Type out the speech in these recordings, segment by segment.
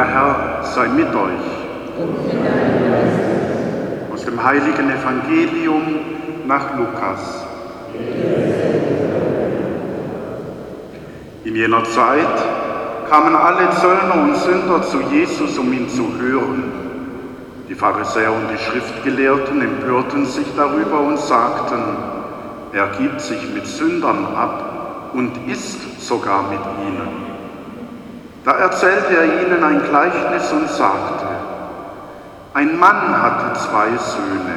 Der Herr sei mit euch. Aus dem heiligen Evangelium nach Lukas. In jener Zeit kamen alle Zöllner und Sünder zu Jesus, um ihn zu hören. Die Pharisäer und die Schriftgelehrten empörten sich darüber und sagten, er gibt sich mit Sündern ab und isst sogar mit ihnen. Da erzählte er ihnen ein Gleichnis und sagte, ein Mann hatte zwei Söhne.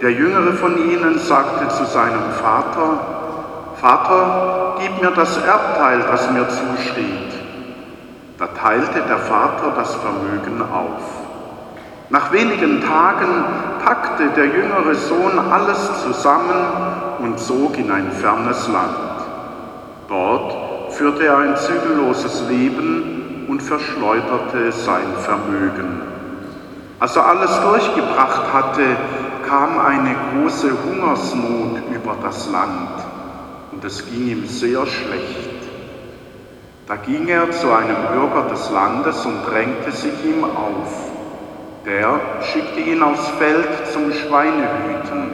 Der jüngere von ihnen sagte zu seinem Vater, Vater, gib mir das Erbteil, das mir zusteht. Da teilte der Vater das Vermögen auf. Nach wenigen Tagen packte der jüngere Sohn alles zusammen und zog in ein fernes Land. Dort führte er ein zügelloses Leben und verschleuderte sein Vermögen. Als er alles durchgebracht hatte, kam eine große Hungersnot über das Land und es ging ihm sehr schlecht. Da ging er zu einem Bürger des Landes und drängte sich ihm auf. Der schickte ihn aufs Feld zum Schweinehüten.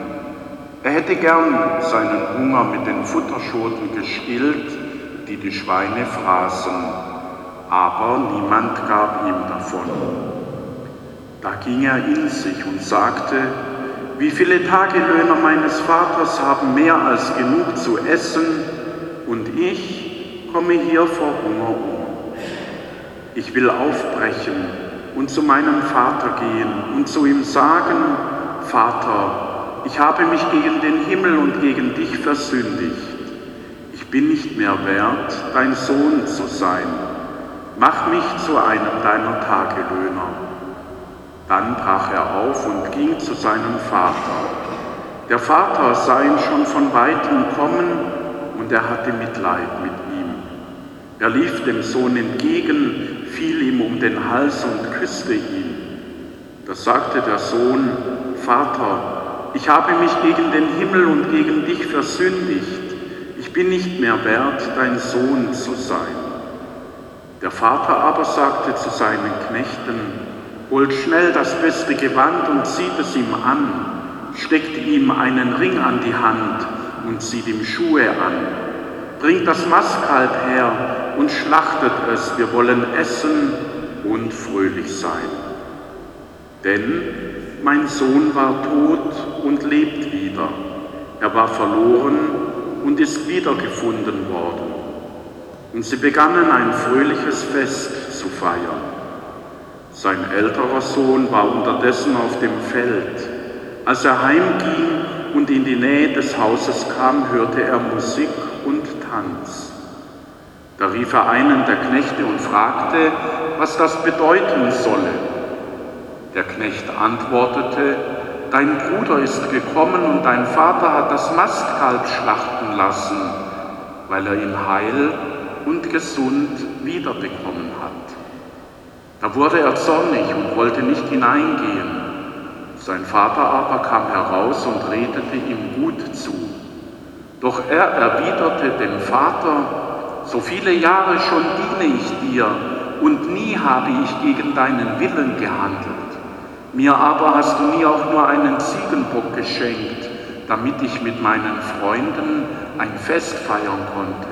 Er hätte gern seinen Hunger mit den Futterschoten gestillt, die die Schweine fraßen, aber niemand gab ihm davon. Da ging er in sich und sagte, wie viele Tagelöhner meines Vaters haben mehr als genug zu essen und ich komme hier vor Hunger um. Ich will aufbrechen und zu meinem Vater gehen und zu ihm sagen, Vater, ich habe mich gegen den Himmel und gegen dich versündigt bin nicht mehr wert, dein Sohn zu sein. Mach mich zu einem deiner Tagelöhner. Dann brach er auf und ging zu seinem Vater. Der Vater sah ihn schon von weitem kommen und er hatte Mitleid mit ihm. Er lief dem Sohn entgegen, fiel ihm um den Hals und küsste ihn. Da sagte der Sohn, Vater, ich habe mich gegen den Himmel und gegen dich versündigt ich bin nicht mehr wert, dein Sohn zu sein. Der Vater aber sagte zu seinen Knechten, holt schnell das beste Gewand und zieht es ihm an, steckt ihm einen Ring an die Hand und zieht ihm Schuhe an, bringt das Mastkalb her und schlachtet es, wir wollen essen und fröhlich sein. Denn mein Sohn war tot und lebt wieder, er war verloren und ist wiedergefunden worden. Und sie begannen ein fröhliches Fest zu feiern. Sein älterer Sohn war unterdessen auf dem Feld. Als er heimging und in die Nähe des Hauses kam, hörte er Musik und Tanz. Da rief er einen der Knechte und fragte, was das bedeuten solle. Der Knecht antwortete, Dein Bruder ist gekommen und dein Vater hat das Mastkalb schlachten lassen, weil er ihn heil und gesund wiederbekommen hat. Da wurde er zornig und wollte nicht hineingehen. Sein Vater aber kam heraus und redete ihm gut zu. Doch er erwiderte dem Vater, so viele Jahre schon diene ich dir und nie habe ich gegen deinen Willen gehandelt. Mir aber hast du mir auch nur einen Ziegenbock geschenkt, damit ich mit meinen Freunden ein Fest feiern konnte.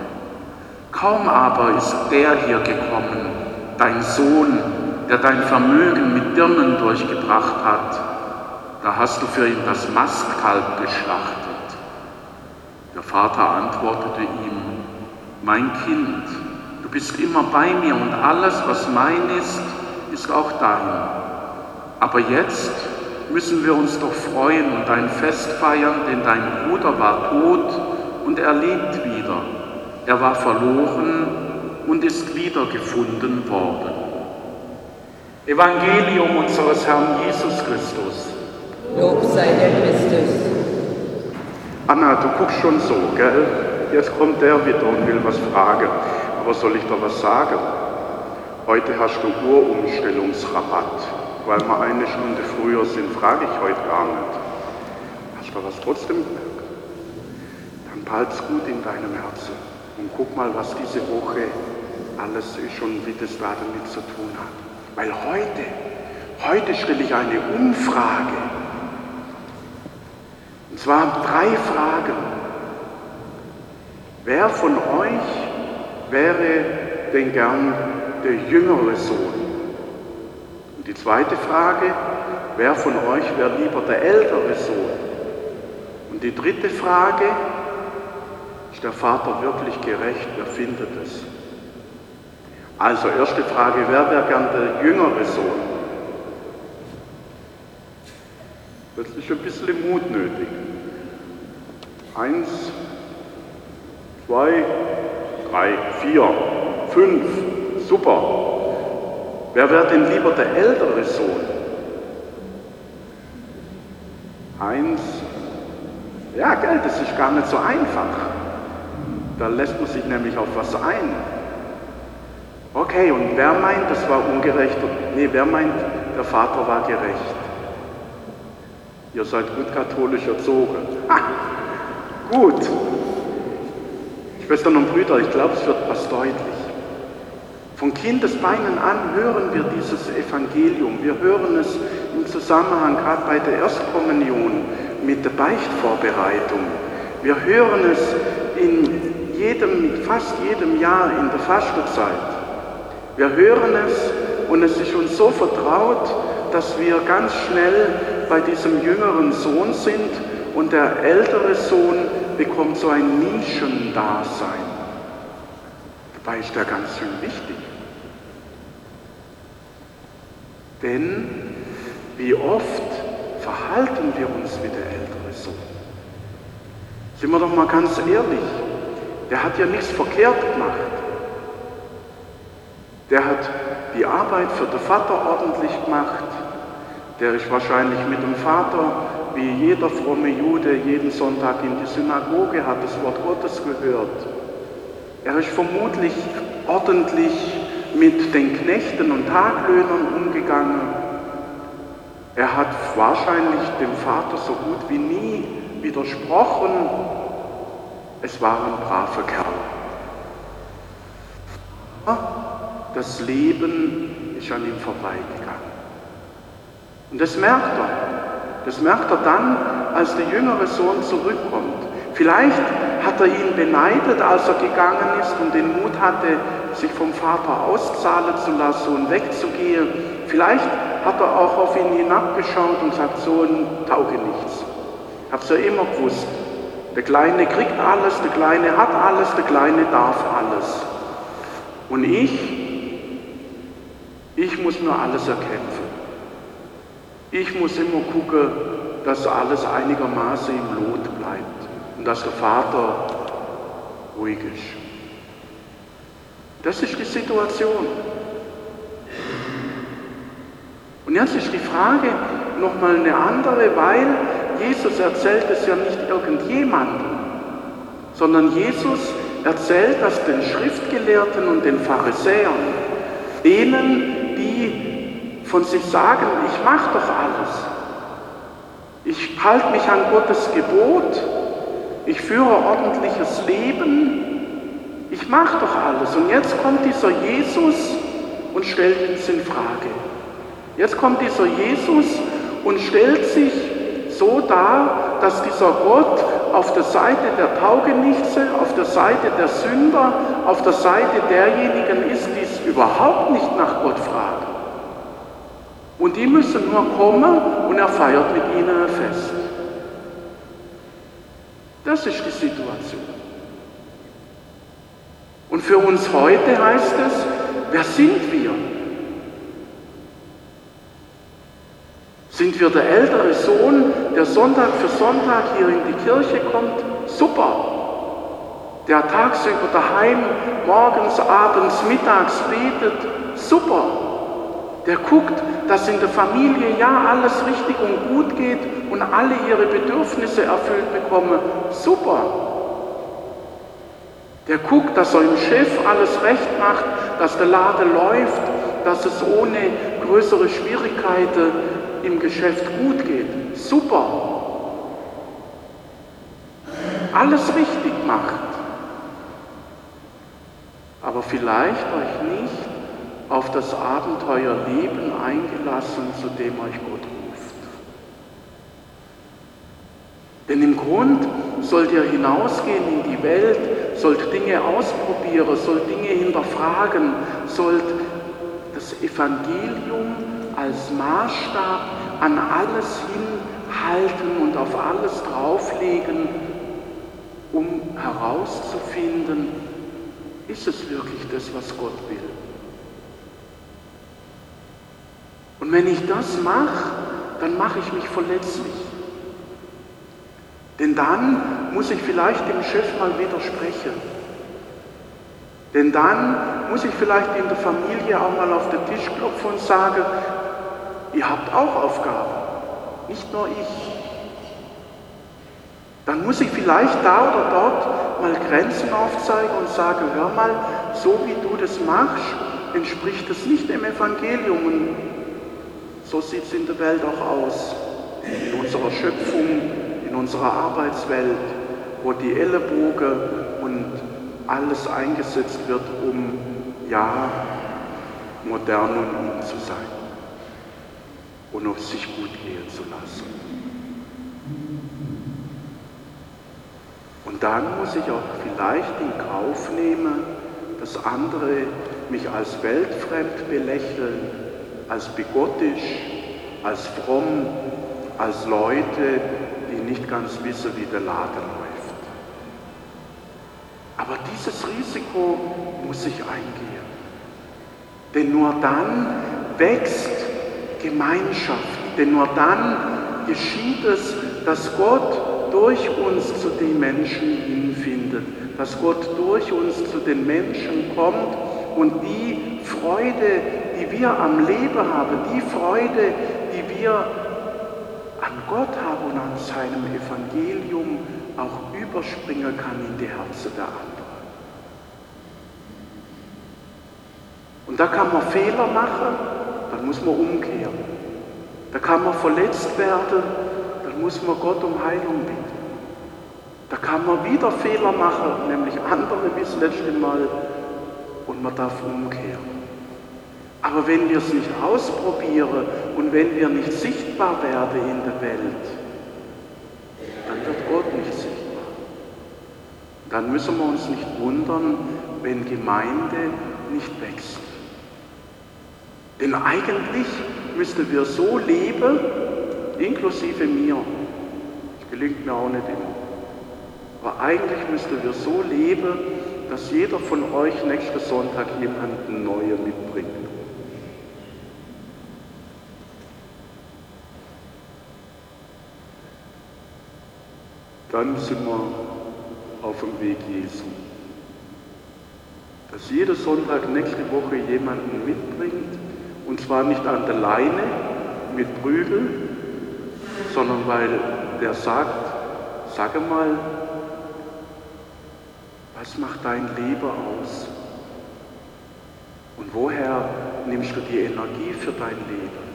Kaum aber ist der hier gekommen, dein Sohn, der dein Vermögen mit Dirnen durchgebracht hat, da hast du für ihn das Mastkalb geschlachtet. Der Vater antwortete ihm, mein Kind, du bist immer bei mir und alles, was mein ist, ist auch dein. Aber jetzt müssen wir uns doch freuen und ein Fest feiern, denn dein Bruder war tot und er lebt wieder. Er war verloren und ist wiedergefunden worden. Evangelium unseres Herrn Jesus Christus. Lob sei der Christus. Anna, du guckst schon so, gell? Jetzt kommt der wieder und will was fragen. Aber soll ich da was sagen? Heute hast du Uhrumstellungsrabatt weil wir eine Stunde früher sind, frage ich heute gar nicht. Hast du was trotzdem gemerkt? Dann behalt's gut in deinem Herzen und guck mal, was diese Woche alles ist und wie das da damit zu tun hat. Weil heute, heute stelle ich eine Umfrage. Und zwar drei Fragen. Wer von euch wäre denn gern der jüngere Sohn? Die zweite Frage, wer von euch wäre lieber der ältere Sohn? Und die dritte Frage, ist der Vater wirklich gerecht? Wer findet es? Also erste Frage, wer wäre gern der jüngere Sohn? Plötzlich ein bisschen Mut nötig. Eins, zwei, drei, vier, fünf, super. Wer wäre denn lieber der ältere Sohn? Eins, ja, gell, das ist gar nicht so einfach. Da lässt man sich nämlich auf was ein. Okay, und wer meint, das war ungerecht? Nee, wer meint, der Vater war gerecht? Ihr seid gut katholisch erzogen. Ha, gut. Schwestern und Brüder, ich glaube, es wird was deutlich. Von Kindesbeinen an hören wir dieses Evangelium. Wir hören es im Zusammenhang gerade bei der Erstkommunion mit der Beichtvorbereitung. Wir hören es in jedem, fast jedem Jahr in der Fastenzeit. Wir hören es und es ist uns so vertraut, dass wir ganz schnell bei diesem jüngeren Sohn sind und der ältere Sohn bekommt so ein Nischendasein. Dabei ist er ganz schön wichtig. Denn wie oft verhalten wir uns wie der ältere Sohn? Sind wir doch mal ganz ehrlich, der hat ja nichts verkehrt gemacht. Der hat die Arbeit für den Vater ordentlich gemacht. Der ist wahrscheinlich mit dem Vater, wie jeder fromme Jude, jeden Sonntag in die Synagoge, hat das Wort Gottes gehört. Er ist vermutlich ordentlich mit den Knechten und Taglöhnern umgegangen. Er hat wahrscheinlich dem Vater so gut wie nie widersprochen. Es war ein braver Kerl das Leben ist an ihm vorbeigegangen. Und das merkt er. Das merkt er dann, als der jüngere Sohn zurückkommt. Vielleicht hat er ihn beneidet, als er gegangen ist und den Mut hatte, sich vom Vater auszahlen zu lassen und wegzugehen. Vielleicht hat er auch auf ihn hinabgeschaut und sagt, Sohn, tauge nichts. Es ja immer gewusst. Der Kleine kriegt alles, der Kleine hat alles, der Kleine darf alles. Und ich, ich muss nur alles erkämpfen. Ich muss immer gucken, dass alles einigermaßen im Lot bleibt und dass der Vater ruhig ist. Das ist die Situation. Und jetzt ist die Frage nochmal eine andere, weil Jesus erzählt es ja nicht irgendjemandem, sondern Jesus erzählt das den Schriftgelehrten und den Pharisäern, denen, die von sich sagen, ich mache doch alles. Ich halte mich an Gottes Gebot, ich führe ordentliches Leben, ich mache doch alles. Und jetzt kommt dieser Jesus und stellt uns in Frage. Jetzt kommt dieser Jesus und stellt sich so dar, dass dieser Gott auf der Seite der Taugenichtse, auf der Seite der Sünder, auf der Seite derjenigen ist, die es überhaupt nicht nach Gott fragen. Und die müssen nur kommen und er feiert mit ihnen ein Fest. Das ist die Situation. Und für uns heute heißt es, wer sind wir? Sind wir der ältere Sohn, der Sonntag für Sonntag hier in die Kirche kommt? Super. Der tagsüber daheim, morgens, abends, mittags betet? Super. Der guckt, dass in der Familie ja alles richtig und gut geht und alle ihre Bedürfnisse erfüllt bekommen? Super. Der guckt, dass er im Chef alles recht macht, dass der Laden läuft, dass es ohne größere Schwierigkeiten im Geschäft gut geht. Super. Alles richtig macht. Aber vielleicht euch nicht auf das Abenteuer Leben eingelassen, zu dem euch Gott ruft. Denn im Grund sollt ihr hinausgehen in die Welt, sollt Dinge ausprobieren, sollt Dinge hinterfragen, sollt das Evangelium als Maßstab an alles hinhalten und auf alles drauflegen, um herauszufinden, ist es wirklich das, was Gott will? Und wenn ich das mache, dann mache ich mich verletzlich. Denn dann muss ich vielleicht dem Chef mal widersprechen. Denn dann muss ich vielleicht in der Familie auch mal auf den Tisch klopfen und sagen, ihr habt auch Aufgaben, nicht nur ich. Dann muss ich vielleicht da oder dort mal Grenzen aufzeigen und sagen, hör mal, so wie du das machst, entspricht es nicht dem Evangelium. Und so sieht es in der Welt auch aus, in unserer Schöpfung, in unserer Arbeitswelt, wo die Ellenbogen und alles eingesetzt wird, um ja modern und in zu sein und auf sich gut gehen zu lassen. Und dann muss ich auch vielleicht in Kauf nehmen, dass andere mich als weltfremd belächeln, als bigottisch, als fromm, als Leute, die nicht ganz wissen, wie der Laden läuft. Aber dieses Risiko muss ich eingehen. Denn nur dann wächst Gemeinschaft. Denn nur dann geschieht es, dass Gott durch uns zu den Menschen hinfindet, dass Gott durch uns zu den Menschen kommt und die Freude, die wir am Leben haben, die Freude, die wir an Gott haben und an seinem Evangelium auch überspringen kann in die Herzen der anderen. Und da kann man Fehler machen, dann muss man umkehren. Da kann man verletzt werden, dann muss man Gott um Heilung bitten. Da kann man wieder Fehler machen, nämlich andere wie das letzte Mal, und man darf umkehren. Aber wenn wir es nicht ausprobieren und wenn wir nicht sichtbar werden in der Welt, dann wird Gott nicht sichtbar. Dann müssen wir uns nicht wundern, wenn Gemeinde nicht wächst. Denn eigentlich müssten wir so leben, inklusive mir. Das gelingt mir auch nicht immer. Aber eigentlich müssten wir so leben, dass jeder von euch nächsten Sonntag jemanden Neues mitbringt. Dann sind wir auf dem Weg Jesu. Dass jeder Sonntag nächste Woche jemanden mitbringt, und zwar nicht an der Leine mit Prügel, sondern weil der sagt, sage mal, was macht dein Leben aus? Und woher nimmst du die Energie für dein Leben?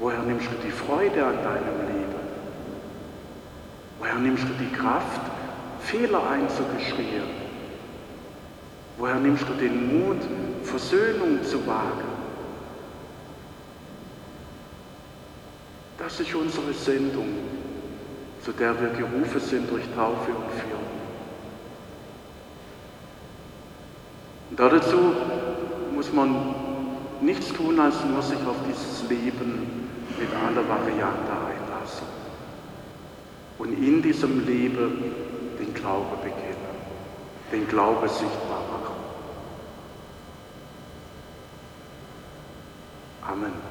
Woher nimmst du die Freude an deinem Leben? Woher nimmst du die Kraft, Fehler einzugestehen? Woher nimmst du den Mut, Versöhnung zu wagen? Das ist unsere Sendung, zu der wir gerufen sind durch Taufe und Führung. Und dazu muss man nichts tun, als nur sich auf dieses Leben mit aller Variante einlassen. Und in diesem Leben den Glaube bekennen, den Glaube sichtbar machen. Amen.